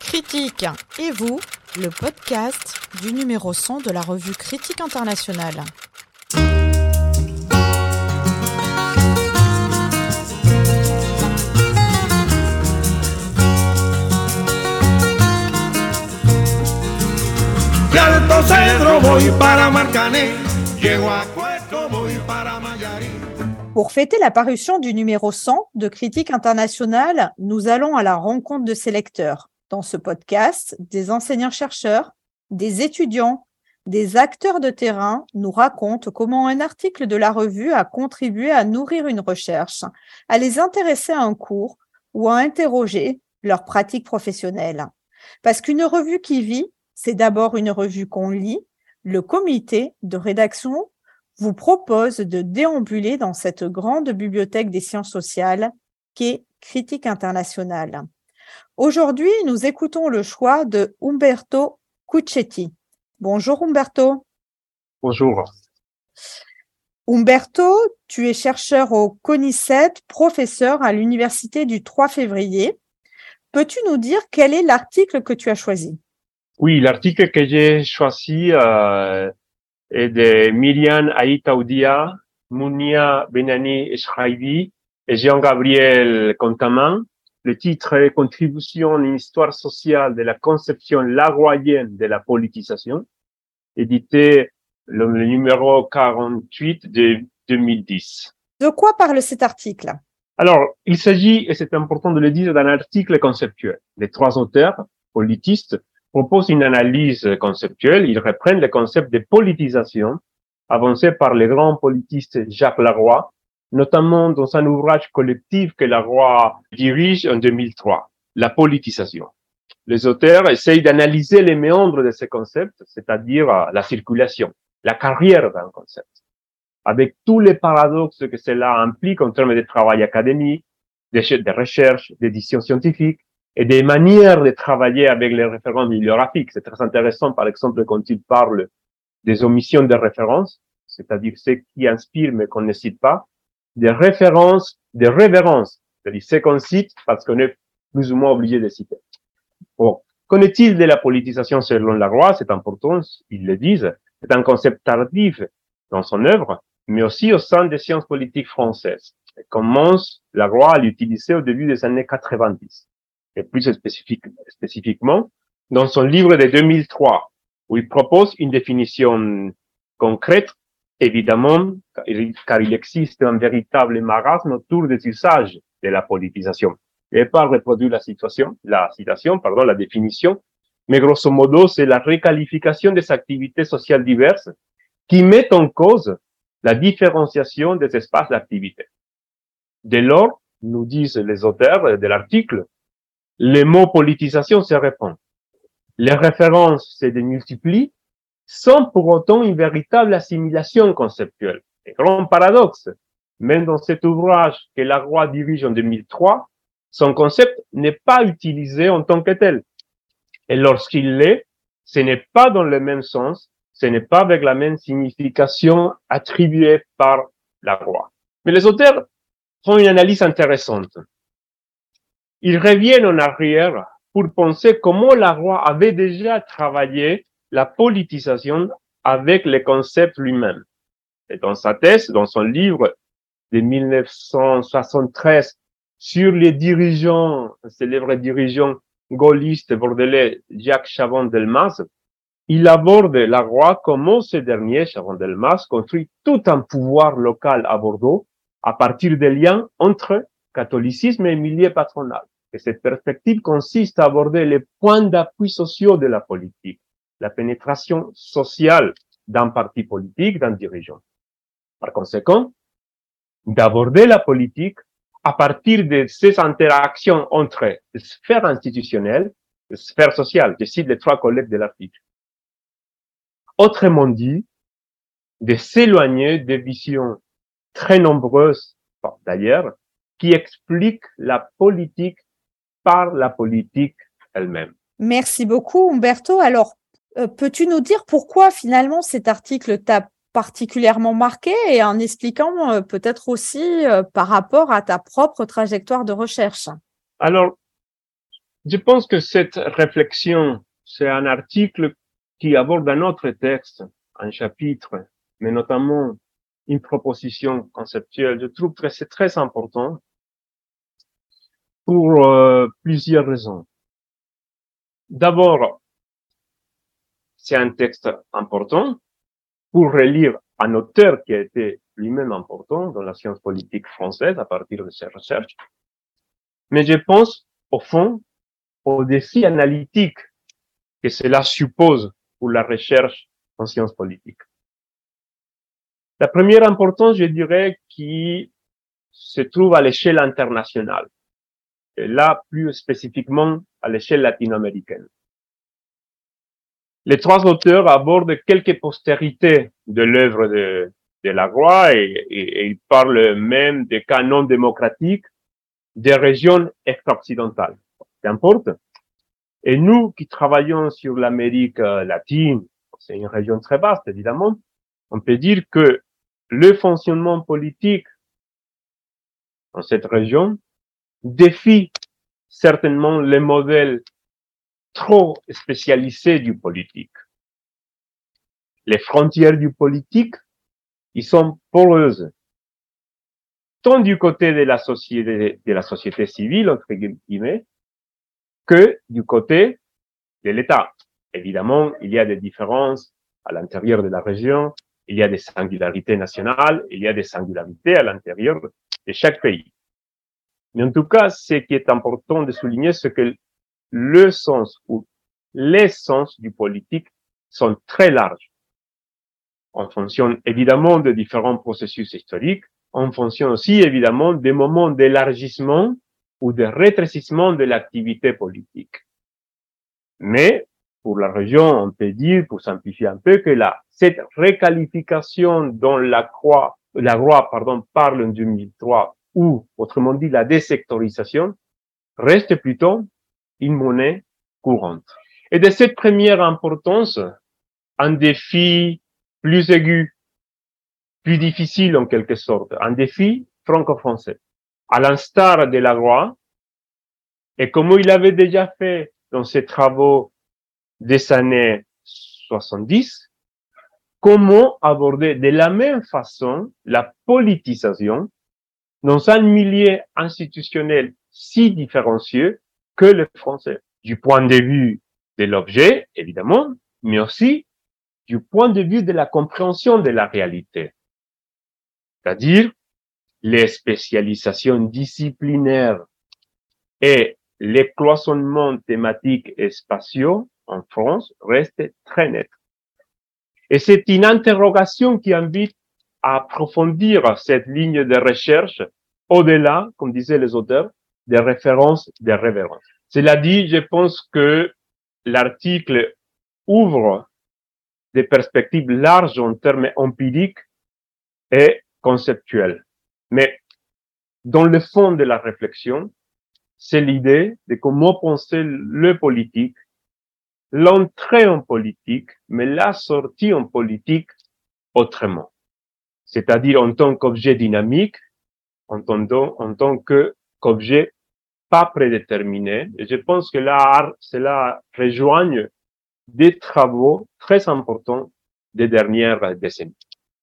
Critique et vous, le podcast du numéro 100 de la revue Critique internationale. Pour fêter la parution du numéro 100 de Critique internationale, nous allons à la rencontre de ses lecteurs. Dans ce podcast, des enseignants-chercheurs, des étudiants, des acteurs de terrain nous racontent comment un article de la revue a contribué à nourrir une recherche, à les intéresser à un cours ou à interroger leur pratique professionnelle. Parce qu'une revue qui vit, c'est d'abord une revue qu'on lit. Le comité de rédaction vous propose de déambuler dans cette grande bibliothèque des sciences sociales qu'est Critique internationale. Aujourd'hui, nous écoutons le choix de Umberto Cuccetti. Bonjour Umberto. Bonjour. Umberto, tu es chercheur au CONICET, professeur à l'université du 3 février. Peux-tu nous dire quel est l'article que tu as choisi? Oui, l'article que j'ai choisi euh, est de Myriam Aïtaoudia, Mounia Benani Eshraibi et Jean-Gabriel Contaman. Le titre est Contribution à une histoire sociale de la conception laroyenne de la politisation, édité le, le numéro 48 de 2010. De quoi parle cet article? Alors, il s'agit, et c'est important de le dire, d'un article conceptuel. Les trois auteurs, politistes, propose une analyse conceptuelle. Ils reprennent le concept de politisation avancé par le grand politiste Jacques Laroy, notamment dans un ouvrage collectif que Laroy dirige en 2003, La politisation. Les auteurs essayent d'analyser les méandres de ce concept, c'est-à-dire la circulation, la carrière d'un concept, avec tous les paradoxes que cela implique en termes de travail académique, de recherche, d'édition scientifique, et des manières de travailler avec les références bibliographiques. C'est très intéressant, par exemple, quand il parle des omissions de références, c'est-à-dire ce qui inspire mais qu'on ne cite pas, des références, des révérences, c'est-à-dire ce qu'on cite parce qu'on est plus ou moins obligé de citer. Bon. Qu'en est-il de la politisation selon la loi? C'est important, ils le disent. C'est un concept tardif dans son œuvre, mais aussi au sein des sciences politiques françaises. Commence la loi à l'utiliser au début des années 90 et plus spécifique, spécifiquement, dans son livre de 2003, où il propose une définition concrète, évidemment, car il existe un véritable marasme autour des usages de la politisation. Je vais pas reproduire la situation, la citation, pardon, la définition, mais grosso modo, c'est la requalification des activités sociales diverses qui mettent en cause la différenciation des espaces d'activité. Dès lors, nous disent les auteurs de l'article, les mots politisation se répondent. Les références se démultiplient sans pour autant une véritable assimilation conceptuelle. Et grand paradoxe, même dans cet ouvrage que Laroy dirige en 2003, son concept n'est pas utilisé en tant que tel. Et lorsqu'il l'est, ce n'est pas dans le même sens, ce n'est pas avec la même signification attribuée par Laroy. Mais les auteurs font une analyse intéressante. Ils reviennent en arrière pour penser comment la roi avait déjà travaillé la politisation avec le concept lui-même. Et dans sa thèse, dans son livre de 1973 sur les dirigeants, célèbre dirigeant gaulliste bordelais Jacques Chavon-Delmas, il aborde la roi comment ce dernier, Chavon-Delmas, construit tout un pouvoir local à Bordeaux à partir des liens entre catholicisme et milieu patronal. Et cette perspective consiste à aborder les points d'appui sociaux de la politique, la pénétration sociale d'un parti politique, d'un dirigeant. Par conséquent, d'aborder la politique à partir de ces interactions entre sphère institutionnelle et sphère sociale. Je cite les trois collègues de l'article. Autrement dit, de s'éloigner des visions très nombreuses, d'ailleurs, qui expliquent la politique par la politique elle-même. Merci beaucoup, Umberto. Alors, euh, peux-tu nous dire pourquoi finalement cet article t'a particulièrement marqué et en expliquant euh, peut-être aussi euh, par rapport à ta propre trajectoire de recherche? Alors, je pense que cette réflexion, c'est un article qui aborde un autre texte, un chapitre, mais notamment une proposition conceptuelle. Je trouve que c'est très important pour euh, plusieurs raisons. D'abord, c'est un texte important pour relire un auteur qui a été lui-même important dans la science politique française à partir de ses recherches. Mais je pense, au fond, au défi analytique que cela suppose pour la recherche en sciences politiques. La première importance, je dirais, qui se trouve à l'échelle internationale, là plus spécifiquement à l'échelle latino-américaine. Les trois auteurs abordent quelques postérités de l'œuvre de, de Lacroix et, et, ils parlent même des cas non démocratiques des régions extra-occidentales. Qu'importe. Et nous qui travaillons sur l'Amérique latine, c'est une région très vaste évidemment, on peut dire que le fonctionnement politique dans cette région défie certainement les modèles trop spécialisés du politique. Les frontières du politique, ils sont poreuses. Tant du côté de la société, de la société civile, entre guillemets, que du côté de l'État. Évidemment, il y a des différences à l'intérieur de la région, il y a des singularités nationales, il y a des singularités à l'intérieur de chaque pays. Mais en tout cas, ce qui est important de souligner, c'est que le sens ou l'essence du politique sont très larges. En fonction évidemment de différents processus historiques, en fonction aussi évidemment des moments d'élargissement ou de rétrécissement de l'activité politique. Mais pour la région, on peut dire, pour simplifier un peu, que la, cette réqualification dont la croix, la loi, pardon, parle en 2003, ou, autrement dit, la désectorisation, reste plutôt une monnaie courante. Et de cette première importance, un défi plus aigu, plus difficile en quelque sorte, un défi franco-français. À l'instar de la loi, et comme il avait déjà fait dans ses travaux des années 70, comment aborder de la même façon la politisation dans un milieu institutionnel si différencieux que le français, du point de vue de l'objet, évidemment, mais aussi du point de vue de la compréhension de la réalité. C'est-à-dire, les spécialisations disciplinaires et les cloisonnements thématiques et spatiaux en France restent très nets. Et c'est une interrogation qui invite à approfondir cette ligne de recherche au-delà, comme disaient les auteurs, des références, des révérences. Cela dit, je pense que l'article ouvre des perspectives larges en termes empiriques et conceptuels. Mais dans le fond de la réflexion, c'est l'idée de comment penser le politique, l'entrée en politique, mais la sortie en politique autrement. C'est-à-dire en tant qu'objet dynamique, en tant, en tant que qu'objet pas prédéterminé. Je pense que là, cela rejoigne des travaux très importants des dernières décennies.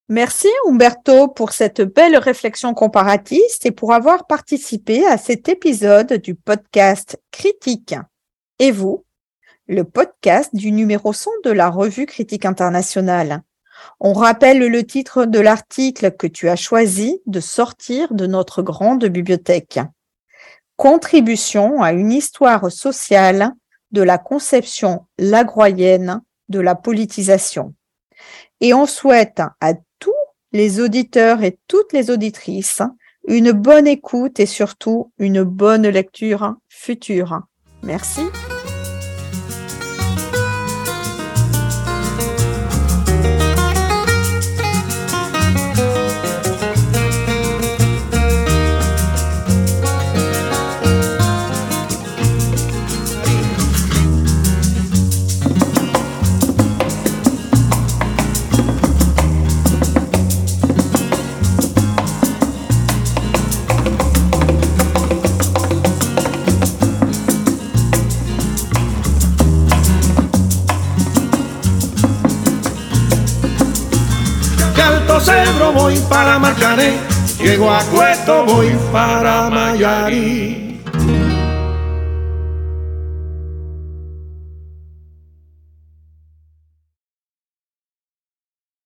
Merci Umberto pour cette belle réflexion comparatiste et pour avoir participé à cet épisode du podcast Critique. Et vous, le podcast du numéro 100 de la revue Critique internationale. On rappelle le titre de l'article que tu as choisi de sortir de notre grande bibliothèque. Contribution à une histoire sociale de la conception lagroyenne de la politisation. Et on souhaite à tous les auditeurs et toutes les auditrices une bonne écoute et surtout une bonne lecture future. Merci. Cedro voy para Marcané, llego a Cueto voy para Mayarí.